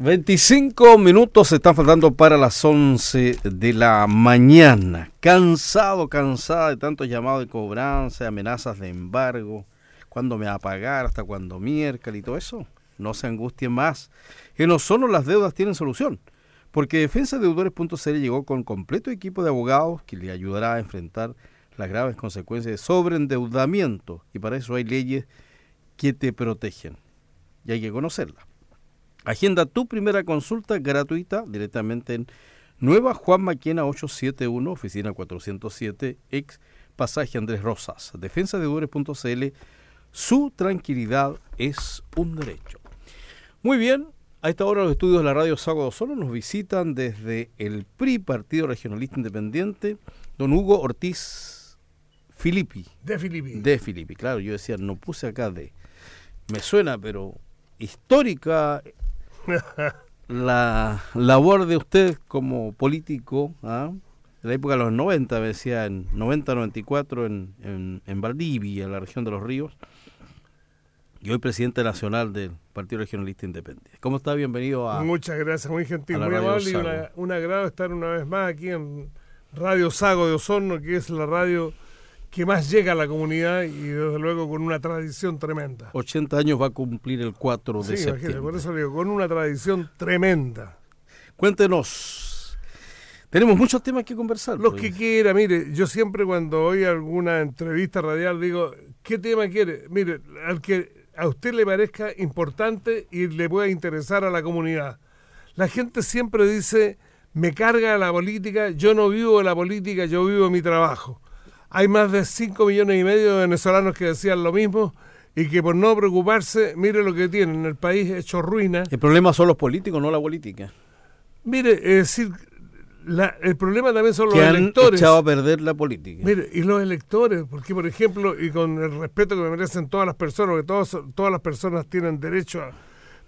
25 minutos se están faltando para las 11 de la mañana. Cansado, cansada de tantos llamados de cobranza, amenazas de embargo. ¿Cuándo me va a pagar? ¿Hasta cuándo miércoles y todo eso? No se angustien más. Que no solo las deudas tienen solución. Porque Defensa Deudores.cl llegó con completo equipo de abogados que le ayudará a enfrentar las graves consecuencias de sobreendeudamiento. Y para eso hay leyes que te protegen. Y hay que conocerlas. Agenda tu primera consulta gratuita directamente en Nueva Juan Maquena 871, oficina 407, ex pasaje Andrés Rosas. Defensa de su tranquilidad es un derecho. Muy bien, a esta hora los estudios de la radio Sago Solo nos visitan desde el PRI, Partido Regionalista Independiente, don Hugo Ortiz Filippi. De Filippi. De Filippi, claro, yo decía, no puse acá de... Me suena, pero histórica la labor de usted como político, ¿ah? en la época de los 90, me decía, en 90-94 en, en, en, Valdivia, en la región de los ríos, y hoy presidente nacional del Partido Regionalista Independiente. ¿Cómo está? Bienvenido a... Muchas gracias, muy gentil, muy amable y un agrado estar una vez más aquí en Radio Sago de Osorno, que es la radio que más llega a la comunidad y desde luego con una tradición tremenda. 80 años va a cumplir el 4 de sí, septiembre. por eso digo, con una tradición tremenda. Cuéntenos. Tenemos muchos temas que conversar. Los pues. que quiera, mire, yo siempre cuando oigo alguna entrevista radial digo, ¿qué tema quiere? Mire, al que a usted le parezca importante y le pueda interesar a la comunidad. La gente siempre dice, me carga la política, yo no vivo de la política, yo vivo mi trabajo. Hay más de 5 millones y medio de venezolanos que decían lo mismo y que por no preocuparse, mire lo que tienen, el país hecho ruina. El problema son los políticos, no la política. Mire, es decir, el problema también son los que electores. Han echado a perder la política. Mire, y los electores, porque por ejemplo, y con el respeto que me merecen todas las personas, porque todos, todas las personas tienen derecho a...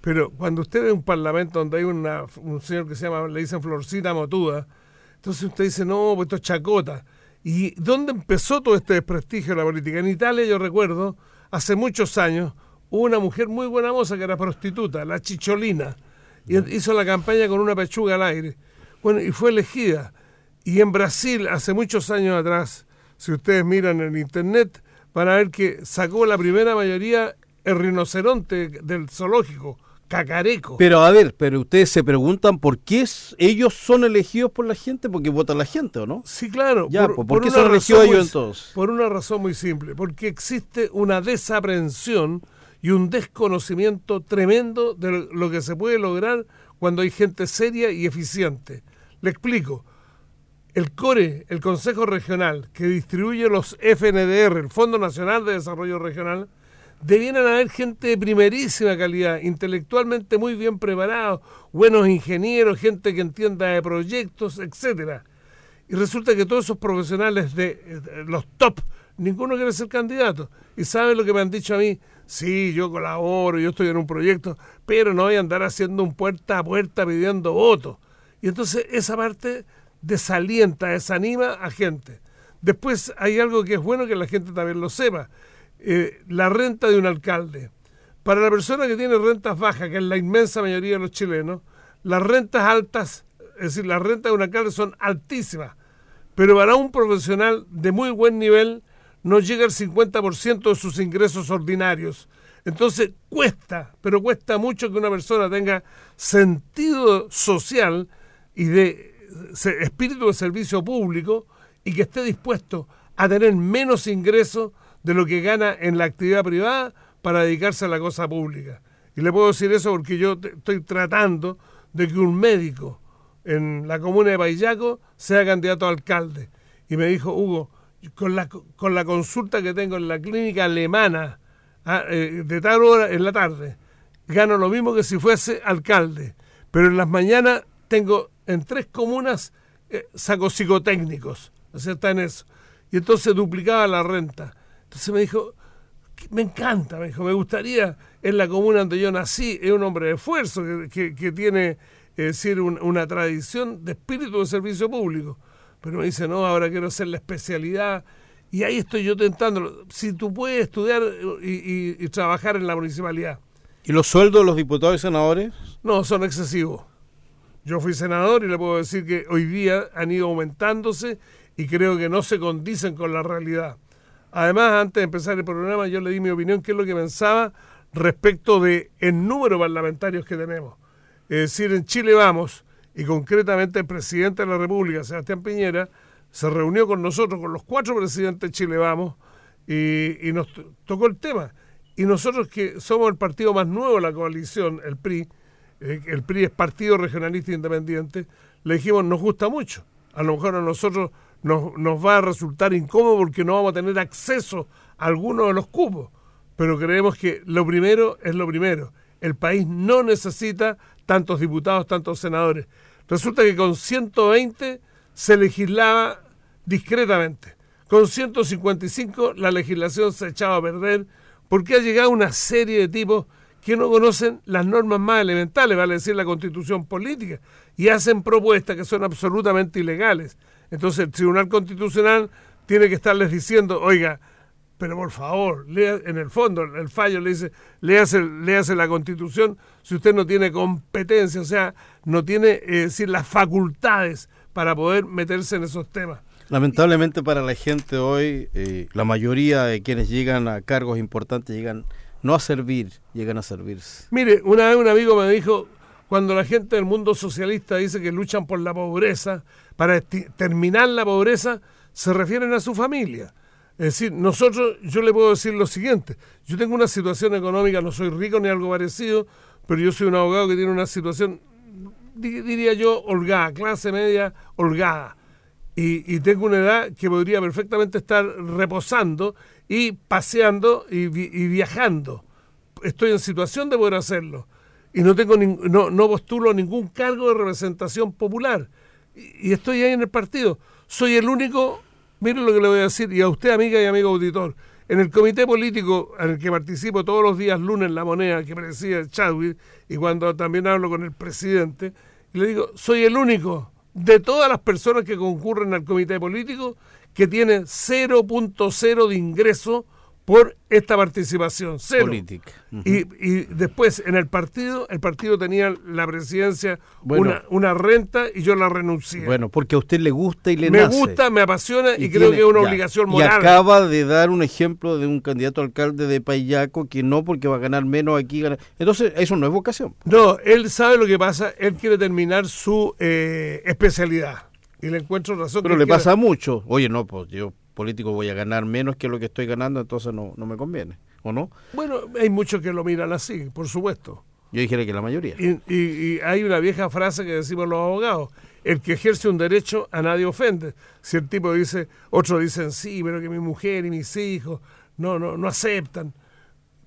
Pero cuando usted ve un parlamento donde hay una, un señor que se llama, le dicen Florcita Motuda, entonces usted dice, no, pues esto es chacota. ¿Y dónde empezó todo este desprestigio de la política? En Italia, yo recuerdo, hace muchos años, hubo una mujer muy buena moza que era prostituta, la Chicholina, y hizo la campaña con una pechuga al aire. Bueno, y fue elegida. Y en Brasil, hace muchos años atrás, si ustedes miran en internet, van a ver que sacó la primera mayoría el rinoceronte del zoológico, cacareco. Pero a ver, pero ustedes se preguntan por qué ellos son elegidos por la gente, porque vota la gente, ¿o no? Sí, claro. Ya, por, ¿por, qué son elegidos ellos entonces? Por una razón muy simple, porque existe una desaprensión y un desconocimiento tremendo de lo que se puede lograr cuando hay gente seria y eficiente. Le explico. El CORE, el Consejo Regional, que distribuye los FNDR, el Fondo Nacional de Desarrollo Regional, debieran haber gente de primerísima calidad, intelectualmente muy bien preparados, buenos ingenieros, gente que entienda de proyectos, etcétera. Y resulta que todos esos profesionales de, los top, ninguno quiere ser candidato. Y sabe lo que me han dicho a mí, sí, yo colaboro, yo estoy en un proyecto, pero no voy a andar haciendo un puerta a puerta pidiendo votos. Y entonces esa parte desalienta, desanima a gente. Después hay algo que es bueno que la gente también lo sepa eh, la renta de un alcalde. Para la persona que tiene rentas bajas, que es la inmensa mayoría de los chilenos, las rentas altas, es decir, las rentas de un alcalde son altísimas, pero para un profesional de muy buen nivel no llega al 50% de sus ingresos ordinarios. Entonces cuesta, pero cuesta mucho que una persona tenga sentido social y de espíritu de servicio público y que esté dispuesto a tener menos ingresos de lo que gana en la actividad privada para dedicarse a la cosa pública. Y le puedo decir eso porque yo estoy tratando de que un médico en la comuna de Payaco sea candidato a alcalde. Y me dijo, Hugo, con la, con la consulta que tengo en la clínica alemana ah, eh, de tal hora en la tarde, gano lo mismo que si fuese alcalde. Pero en las mañanas tengo en tres comunas eh, saco psicotécnicos. O está en eso. Y entonces duplicaba la renta. Entonces me dijo, me encanta, me dijo, me gustaría en la comuna donde yo nací, es un hombre de esfuerzo que, tiene, es decir, una tradición de espíritu de servicio público. Pero me dice, no, ahora quiero hacer la especialidad. Y ahí estoy yo tentándolo. Si tú puedes estudiar y, trabajar en la municipalidad ¿Y los sueldos de los diputados y senadores? No, son excesivos. Yo fui senador y le puedo decir que hoy día han ido aumentándose y creo que no se condicen con la realidad. Además, antes de empezar el programa, yo le di mi opinión, qué es lo que pensaba respecto de número de parlamentarios que tenemos. Es decir, en Chile vamos, y concretamente el presidente de la República, Sebastián Piñera, se reunió con nosotros, con los cuatro presidentes de Chile Vamos, y, y nos tocó el tema. Y nosotros que somos el partido más nuevo de la coalición, el PRI, eh, el PRI es Partido Regionalista Independiente, le dijimos, nos gusta mucho. A lo mejor a nosotros nos, nos va a resultar incómodo porque no vamos a tener acceso a alguno de los cupos. Pero creemos que lo primero es lo primero. El país no necesita tantos diputados, tantos senadores. Resulta que con 120 se legislaba discretamente. Con 155 la legislación se echaba a perder porque ha llegado una serie de tipos que no conocen las normas más elementales, vale decir la constitución política, y hacen propuestas que son absolutamente ilegales. Entonces el Tribunal Constitucional tiene que estarles diciendo, oiga, pero por favor, lea, en el fondo el fallo le dice, léase, léase la constitución si usted no tiene competencia, o sea, no tiene eh, decir, las facultades para poder meterse en esos temas. Lamentablemente para la gente hoy, eh, la mayoría de quienes llegan a cargos importantes llegan no a servir, llegan a servirse. Mire, una vez un amigo me dijo, cuando la gente del mundo socialista dice que luchan por la pobreza, para terminar la pobreza, se refieren a su familia. Es decir, nosotros, yo le puedo decir lo siguiente, yo tengo una situación económica, no soy rico ni algo parecido, pero yo soy un abogado que tiene una situación, diría yo, holgada, clase media holgada. Y, tengo una edad que podría perfectamente estar reposando y paseando y, viajando. Estoy en situación de poder hacerlo. Y no, tengo no, no postulo ningún cargo de representación popular. Y, estoy ahí en el partido. Soy el único Miren lo que le voy a decir, y a usted, amiga y amigo auditor, en el comité político en el que participo todos los días lunes La Moneda, que preside Chadwick, y cuando también hablo con el presidente, le digo, soy el único de todas las personas que concurren al comité político que tiene 0.0 de ingreso por esta participación, cero. Política. y, después en el partido, el partido tenía la presidencia una, una, renta y yo la renuncié. Bueno, porque a usted le gusta y le Me gusta, me apasiona y, creo que es una obligación moral. Y acaba de dar un ejemplo de un candidato alcalde de Payaco que no porque va a ganar menos aquí. Entonces, eso no es vocación. No, él sabe lo que pasa, él quiere terminar su eh, especialidad. Y le encuentro razón. Pero le pasa mucho. Oye, no, pues yo político voy a ganar menos que lo que estoy ganando, entonces no, no me conviene, ¿o no? Bueno, hay muchos que lo miran así, por supuesto. Yo dijera que la mayoría. Y, hay una vieja frase que decimos los abogados, el que ejerce un derecho a nadie ofende. Si el tipo dice, otros dicen, sí, pero que mi mujer y mis hijos no, no, no aceptan.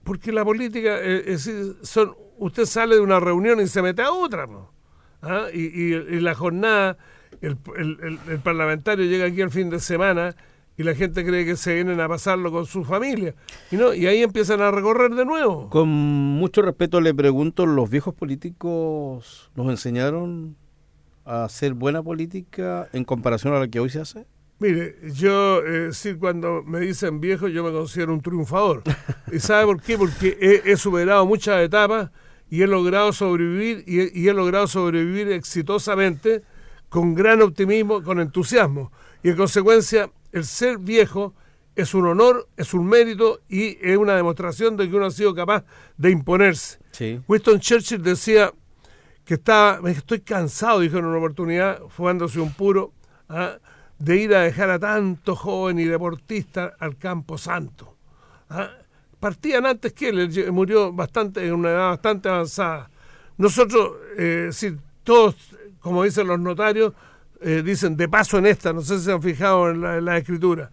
Porque la política, eh, es, son, usted sale de una reunión y se mete a otra. ¿no? ¿Ah? Y, y, la jornada, el, el, el parlamentario llega aquí el fin de semana y la gente cree que se vienen a pasarlo con su familia. Y, no, y ahí empiezan a recorrer de nuevo. Con mucho respeto le pregunto, ¿los viejos políticos nos enseñaron a hacer buena política en comparación a la que hoy se hace? Mire, yo, eh, sí, cuando me dicen viejo, yo me considero un triunfador. ¿Y sabe por qué? Porque he, superado muchas etapas y he logrado sobrevivir y y he logrado sobrevivir exitosamente con gran optimismo, con entusiasmo. Y en consecuencia, el ser viejo es un honor, es un mérito y es una demostración de que uno ha sido capaz de imponerse. Winston Churchill decía que estaba, estoy cansado, dijo en una oportunidad, fumándose un puro, ¿ah? de ir a dejar a tanto joven y deportista al campo santo. ¿ah? Partían antes que él, murió bastante, en una edad bastante avanzada. Nosotros, eh, si todos, como dicen los notarios, eh, dicen de paso en esta, no sé si se han fijado en la, escritura.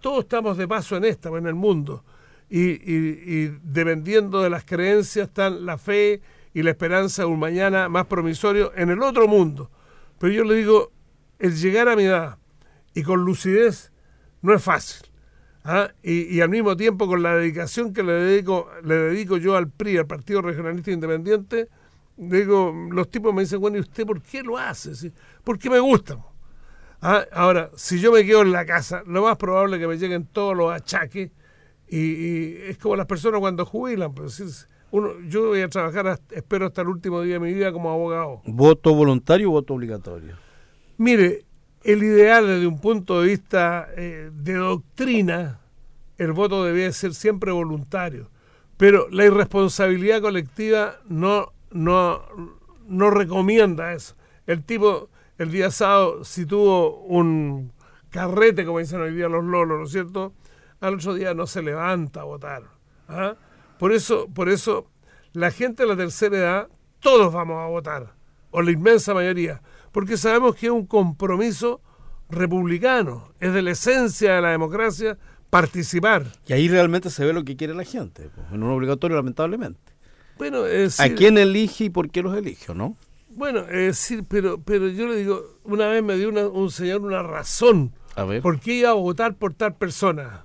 Todos estamos de paso en esta, en el mundo. Y, dependiendo de las creencias están la fe y la esperanza de un mañana más promisorio en el otro mundo. Pero yo le digo, el llegar a mi edad y con lucidez no es fácil. ¿ah? Y, al mismo tiempo con la dedicación que le dedico, le dedico yo al PRI, al Partido Regionalista Independiente, digo, los tipos me dicen, bueno, ¿y usted por qué lo hace? Porque me gusta. Ah, ahora, si yo me quedo en la casa, lo más probable es que me lleguen todos los achaques y, es como las personas cuando jubilan, pues uno, yo voy a trabajar, espero hasta el último día de mi vida como abogado. ¿Voto voluntario o voto obligatorio? Mire, el ideal desde un punto de vista eh, de doctrina, el voto debía ser siempre voluntario, pero la irresponsabilidad colectiva no, no, no recomienda eso. El tipo, el día sábado, si tuvo un carrete, como dicen hoy día los lolos, ¿no es cierto? Al otro día no se levanta a votar. ¿ah? Por eso, por eso, la gente de la tercera edad, todos vamos a votar, o la inmensa mayoría, porque sabemos que es un compromiso republicano, es de la esencia de la democracia participar. Y ahí realmente se ve lo que quiere la gente, en un obligatorio lamentablemente. Bueno, es ¿A quién elige y por qué los elige, no? Bueno, es decir, pero, pero yo le digo, una vez me dio un señor una razón. A ver. ¿Por qué iba a votar por tal persona?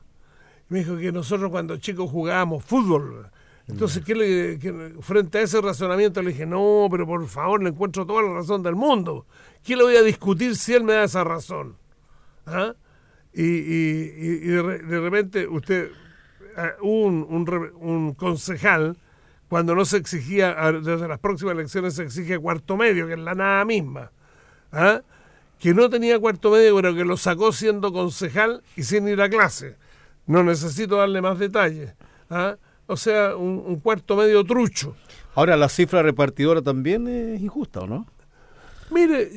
Me dijo que nosotros cuando chicos jugábamos fútbol. Entonces, ¿qué le, frente a ese razonamiento le dije, no, pero por favor, le encuentro toda la razón del mundo. ¿Qué le voy a discutir si él me da esa razón? ¿Ah? Y, y, de, repente usted, eh, un, un, un, concejal, cuando no se exigía, desde las próximas elecciones se exige cuarto medio, que es la nada misma, ¿ah? que no tenía cuarto medio, pero que lo sacó siendo concejal y sin ir a clase. No necesito darle más detalles. ¿ah? O sea, un, cuarto medio trucho. Ahora, la cifra repartidora también es injusta, ¿o no? Mire...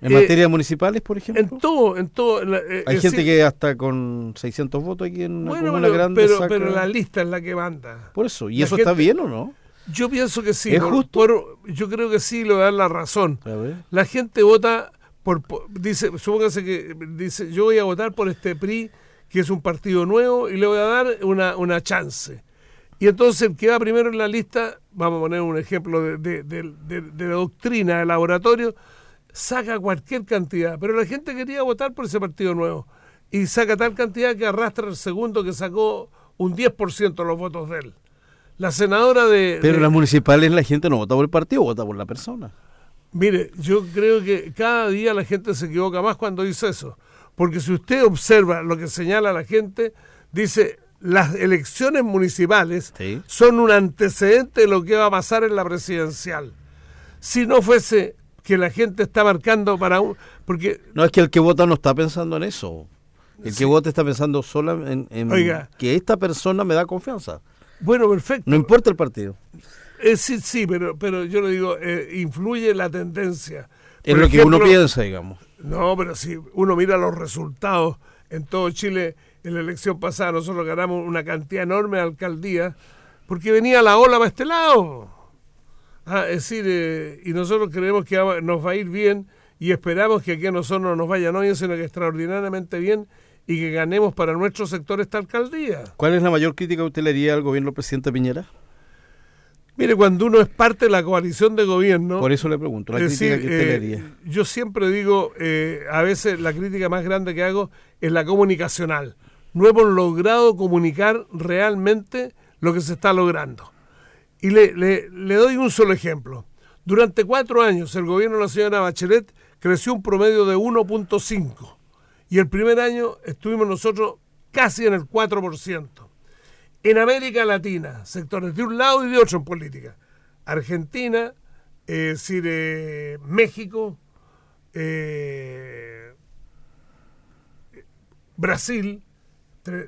¿En eh, materia municipales, por ejemplo? En todo, en todo. Eh, Hay gente que hasta con 600 votos aquí en una comuna grande pero, pero la lista es la que manda. Por eso, ¿y eso está bien o no? Yo pienso que sí. ¿Es justo? yo creo que sí, le voy a dar la razón. La gente vota por, dice, supóngase que dice, yo voy a votar por este PRI, que es un partido nuevo, y le voy a dar una, una chance. Y entonces el que va primero en la lista, vamos a poner un ejemplo de, de, doctrina de laboratorio, saca cualquier cantidad, pero la gente quería votar por ese partido nuevo y saca tal cantidad que arrastra el segundo que sacó un 10% de los votos de él. La senadora de... Pero en las municipales la gente no vota por el partido, vota por la persona. Mire, yo creo que cada día la gente se equivoca más cuando dice eso. Porque si usted observa lo que señala la gente, dice, las elecciones municipales son un antecedente de lo que va a pasar en la presidencial. Si no fuese que la gente está marcando para un... Porque, no, es que el que vota no está pensando en eso. El que vota está pensando solo en, que esta persona me da confianza. Bueno, perfecto. No importa el partido. Eh, sí, sí, pero, pero yo le digo, eh, influye la tendencia. Es lo que uno piensa, digamos. No, pero si uno mira los resultados en todo Chile, en la elección pasada nosotros ganamos una cantidad enorme de alcaldías porque venía la ola para este lado. Ah, es decir, eh, y nosotros creemos que nos va a ir bien y esperamos que aquí a nosotros no nos vaya no bien, sino que extraordinariamente bien y que ganemos para nuestro sector esta alcaldía. ¿Cuál es la mayor crítica que usted le haría al gobierno del presidente Piñera? Mire, cuando uno es parte de la coalición de gobierno... Por eso le pregunto, la crítica que usted le haría. Eh, yo siempre digo, eh, a veces la crítica más grande que hago es la comunicacional. No hemos logrado comunicar realmente lo que se está logrando. Y le, le doy un solo ejemplo. Durante cuatro años el gobierno de la señora Bachelet creció un promedio de 1.5 y el primer año estuvimos nosotros casi en el 4%. En América Latina, sectores de un lado y de otro en política. Argentina, eh, es decir, eh, México, eh, Brasil,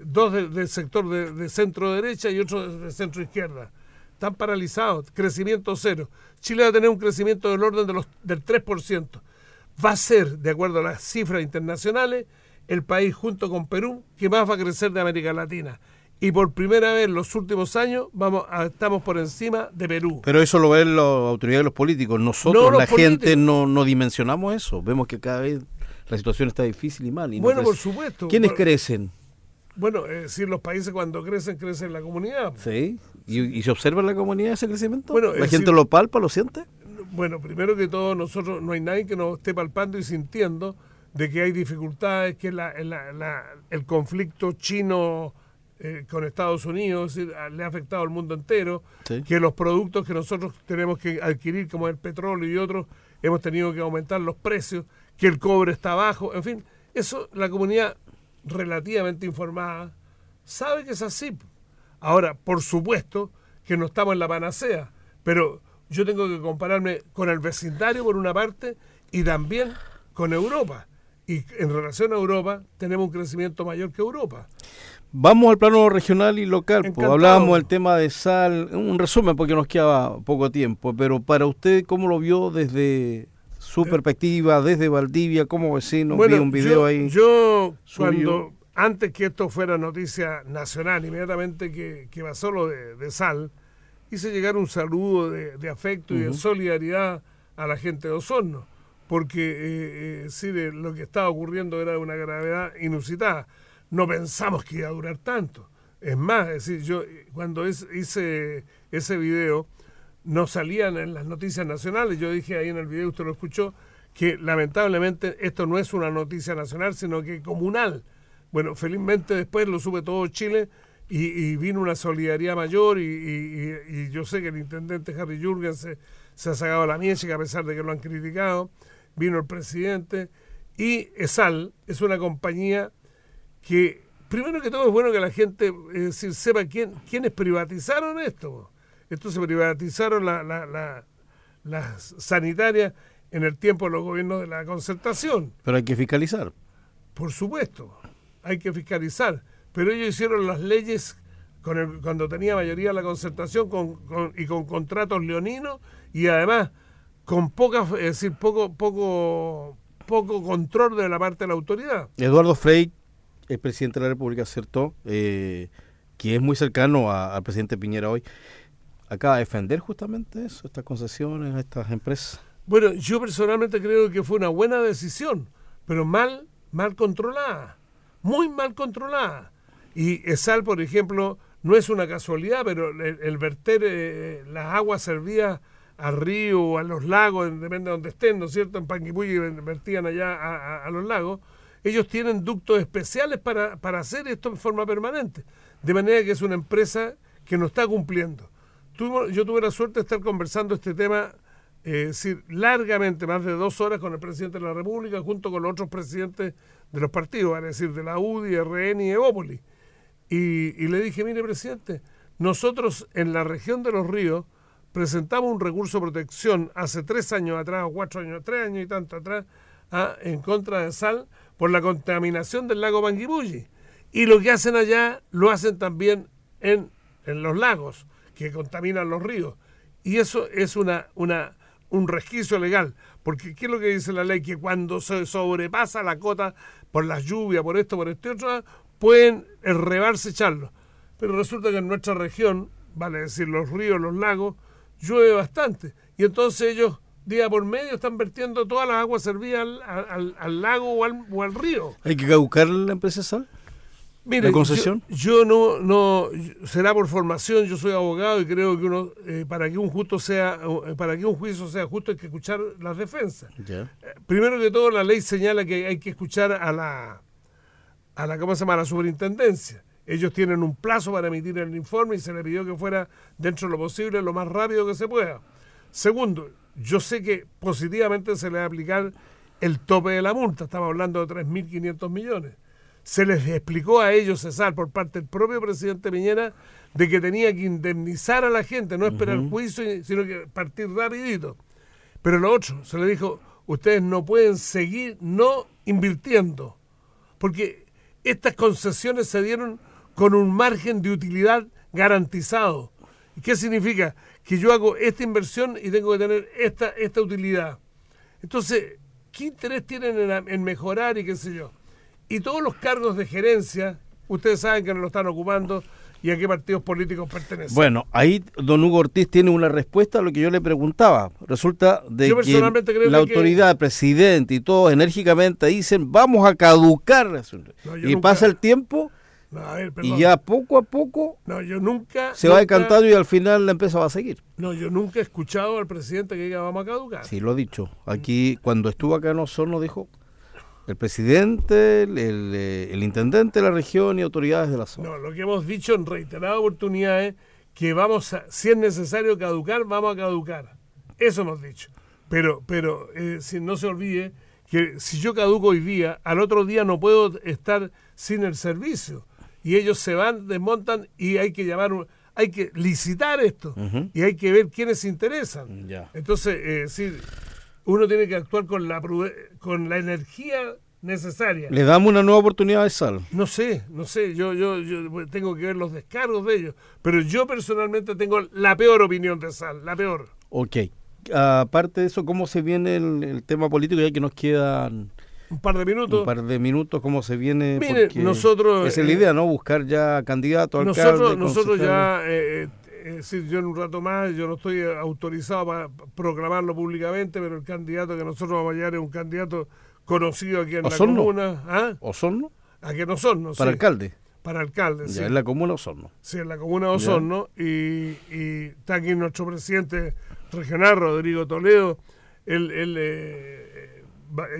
dos del sector de, centro derecha y otro de centro izquierda. Están paralizados, crecimiento cero. Chile va a tener un crecimiento del orden de los, del 3% va a ser, de acuerdo a las cifras internacionales, el país junto con Perú que más va a crecer de América Latina. Y por primera vez en los últimos años vamos estamos por encima de Perú. Pero eso lo ven las autoridades los políticos. Nosotros, la gente, no, no dimensionamos eso. Vemos que cada vez la situación está difícil y mal. Y bueno, por supuesto. ¿Quiénes crecen? Bueno, es decir, los países cuando crecen, crecen la comunidad. Sí. ¿Y, se observa en la comunidad ese crecimiento? Bueno, ¿La gente lo palpa, lo siente? Bueno, primero que todo, nosotros no hay nadie que nos esté palpando y sintiendo de que hay dificultades, que la, el conflicto chino eh, con Estados Unidos le ha afectado al mundo entero, que los productos que nosotros tenemos que adquirir, como el petróleo y otros, hemos tenido que aumentar los precios, que el cobre está bajo, en fin, eso la comunidad relativamente informada sabe que es así. Ahora, por supuesto que no estamos en la panacea, pero yo tengo que compararme con el vecindario por una parte y también con Europa. Y en relación a Europa tenemos un crecimiento mayor que Europa. Vamos al plano regional y local. Pues, hablábamos del tema de sal, un resumen porque nos queda poco tiempo, pero para usted, ¿cómo lo vio desde su eh, perspectiva, desde Valdivia, como vecino? vi un video ahí. Yo, cuando, antes que esto fuera noticia nacional, inmediatamente que, que pasó lo de, sal, hice llegar un saludo de, afecto y de solidaridad a la gente de Osorno porque eh, eh, lo que estaba ocurriendo era de una gravedad inusitada. No pensamos que iba a durar tanto. Es más, es decir, yo cuando hice ese video no salían en las noticias nacionales. Yo dije ahí en el video, usted lo escuchó, que lamentablemente esto no es una noticia nacional, sino que comunal. Bueno, felizmente después lo sube todo Chile y, vino una solidaridad mayor y, yo sé que el intendente Harry Jürgen se, se ha sacado la miecha, a pesar de que lo han criticado vino el presidente y ESAL es una compañía que, primero que todo, es bueno que la gente decir, sepa quién, quiénes privatizaron esto. Esto se privatizaron las la, sanitarias en el tiempo de los gobiernos de la concertación. Pero hay que fiscalizar. Por supuesto, hay que fiscalizar. Pero ellos hicieron las leyes con el, cuando tenía mayoría la concertación con, y con contratos leoninos y además con poca, es decir, poco, poco, poco control de la parte de la autoridad. Eduardo Frey, el presidente de la República, acertó, eh, que es muy cercano al presidente Piñera hoy, acaba de defender justamente eso, estas concesiones estas empresas. Bueno, yo personalmente creo que fue una buena decisión, pero mal, mal controlada, muy mal controlada. Y ESAL, por ejemplo, no es una casualidad, pero el, verter eh, las aguas servía al río o a los lagos, depende de donde estén, ¿no es cierto? En Panguipulli vertían allá a, los lagos. Ellos tienen ductos especiales para, hacer esto en forma permanente. De manera que es una empresa que no está cumpliendo. yo tuve la suerte de estar conversando este tema eh, decir, largamente, más de dos horas con el presidente de la República, junto con los otros presidentes de los partidos, es decir, de la UDI, RN y Evópolis. Y, le dije, mire, presidente, nosotros en la región de los ríos presentamos un recurso de protección hace tres años atrás, o cuatro años, tres años y tanto atrás, ah, en contra de sal por la contaminación del lago Panguipulli. Y lo que hacen allá lo hacen también en, en los lagos, que contaminan los ríos. Y eso es una, una, un resquicio legal, porque ¿qué es lo que dice la ley? Que cuando se sobrepasa la cota por las lluvias, por esto, por este otro, pueden rebarse echarlo. Pero resulta que en nuestra región, vale decir, los ríos, los lagos, llueve bastante. Y entonces ellos día por medio están vertiendo todas las aguas servidas al, lago o al, río. ¿Hay que buscar la empresa Sal? Mire, concesión? Yo, no, no, será por formación, yo soy abogado y creo que uno, eh, para que un justo sea, eh, para que un juicio sea justo hay que escuchar las defensas. Eh, primero que todo, la ley señala que hay que escuchar a la, a la, ¿cómo se llama? A la superintendencia. Ellos tienen un plazo para emitir el informe y se le pidió que fuera dentro de lo posible lo más rápido que se pueda. Segundo, yo sé que positivamente se le va a aplicar el tope de la multa, estamos hablando de 3.500 millones. Se les explicó a ellos, César, por parte del propio presidente Piñera, de que tenía que indemnizar a la gente, no esperar juicio, sino que partir rapidito. Pero lo otro, se le dijo, ustedes no pueden seguir no invirtiendo, porque estas concesiones se dieron con un margen de utilidad garantizado. ¿Qué significa? Que yo hago esta inversión y tengo que tener esta, esta utilidad. Entonces, ¿qué interés tienen en, mejorar y qué sé yo? Y todos los cargos de gerencia, ustedes saben que no lo están ocupando y a qué partidos políticos pertenecen. Bueno, ahí don Hugo Ortiz tiene una respuesta a lo que yo le preguntaba. Resulta de que la autoridad, el presidente y todos enérgicamente dicen vamos a caducar. y pasa el tiempo y ya poco a poco no, yo nunca, se va decantando y al final la empresa va a seguir. No, yo nunca he escuchado al presidente que diga vamos a caducar. Sí, lo ha dicho. Aquí, cuando estuvo acá en Osorno, dijo el presidente, el, el, intendente de la región y autoridades de la zona. No, lo que hemos dicho en reiteradas oportunidades, que vamos a, si es necesario caducar, vamos a caducar. Eso hemos dicho. Pero, pero eh, si no se olvide que si yo caduco hoy día, al otro día no puedo estar sin el servicio y ellos se van, desmontan y hay que llamar hay que licitar esto y hay que ver quiénes se interesan. Ya. Entonces, eh, sí, uno tiene que actuar con la, con la energía necesaria. Le damos una nueva oportunidad de sal. No sé, no sé, yo, yo, yo tengo que ver los descargos de ellos, pero yo personalmente tengo la peor opinión de Sal, la peor. Ok. Aparte de eso, ¿cómo se viene el, el tema político? Ya que nos quedan Un par de minutos. un par de minutos, ¿cómo se viene? Mire, nosotros, Esa es la eh, idea, ¿no? Buscar ya candidato, alcalde, Nosotros, nosotros concejales. ya, eh, eh, es decir, yo en un rato más, yo no estoy autorizado para proclamarlo públicamente, pero el candidato que nosotros vamos a llevar es un candidato conocido aquí en la Osorno. comuna. ¿Ah? ¿Osorno? ¿A que no son? No Para alcalde. Para alcalde, Ya, sí. en la comuna Osorno. Sí, en la comuna Osorno. Y, y está aquí nuestro presidente regional, Rodrigo Toledo. Él, él, eh,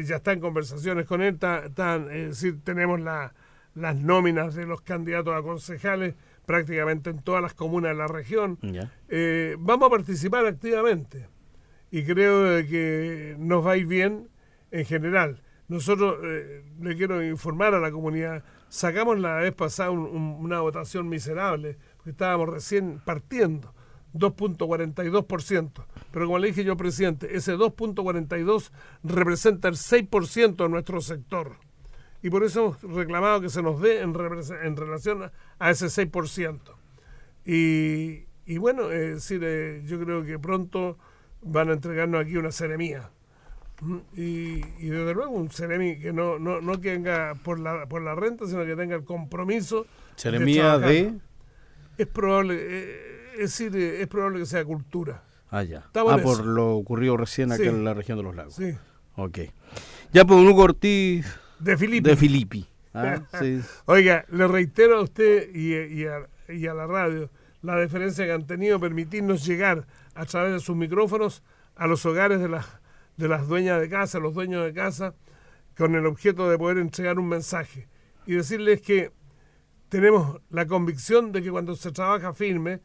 ya está en conversaciones con él. Está, están, es decir, tenemos la- las nóminas de los candidatos a concejales prácticamente en todas las comunas de la región. Eh, vamos a participar activamente y creo que nos va a ir bien en general. Nosotros, eh, le quiero informar a la comunidad, sacamos la vez pasada un- un- una votación miserable, porque estábamos recién partiendo, 2.42%. Pero como le dije yo, presidente, ese 2.42 representa el 6% de nuestro sector. Y por eso hemos reclamado que se nos dé en, relación a- a ese 6%. Y, y bueno, es decir, eh, yo creo que pronto van a entregarnos aquí una seremía. Y, y desde luego un seremi que no, no, no que venga por la, por la renta, sino que tenga el compromiso. Seremía de... Es probable, eh, es decir, eh, es probable que sea cultura. Ah, ya. Ah, por eso. lo ocurrido recién acá Sí. en la región de los lagos. Sí. Ok. Ya, pues Hugo Ortiz De Filipe. de Filippi. Ah, sí. Oiga, le reitero a usted y, y a, y a la radio la deferencia que han tenido permitirnos llegar a través de sus micrófonos a los hogares de las, de las dueñas de casa, los dueños de casa, con el objeto de poder entregar un mensaje y decirles que tenemos la convicción de que cuando se trabaja firme,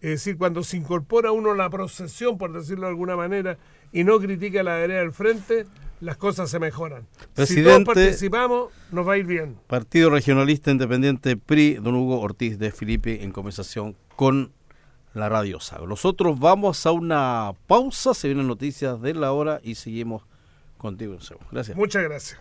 es decir, cuando se incorpora uno a la procesión, por decirlo de alguna manera, y no critica la vereda del frente, las cosas se mejoran. Si Presidente- todos participamos, nos va a ir bien. Partido Regionalista Independiente PRI, don Hugo Ortiz de Filipe, en conversación con la Radio Sago. Nosotros vamos a una pausa, se vienen noticias de la hora y seguimos contigo en segundo. Gracias. Muchas gracias.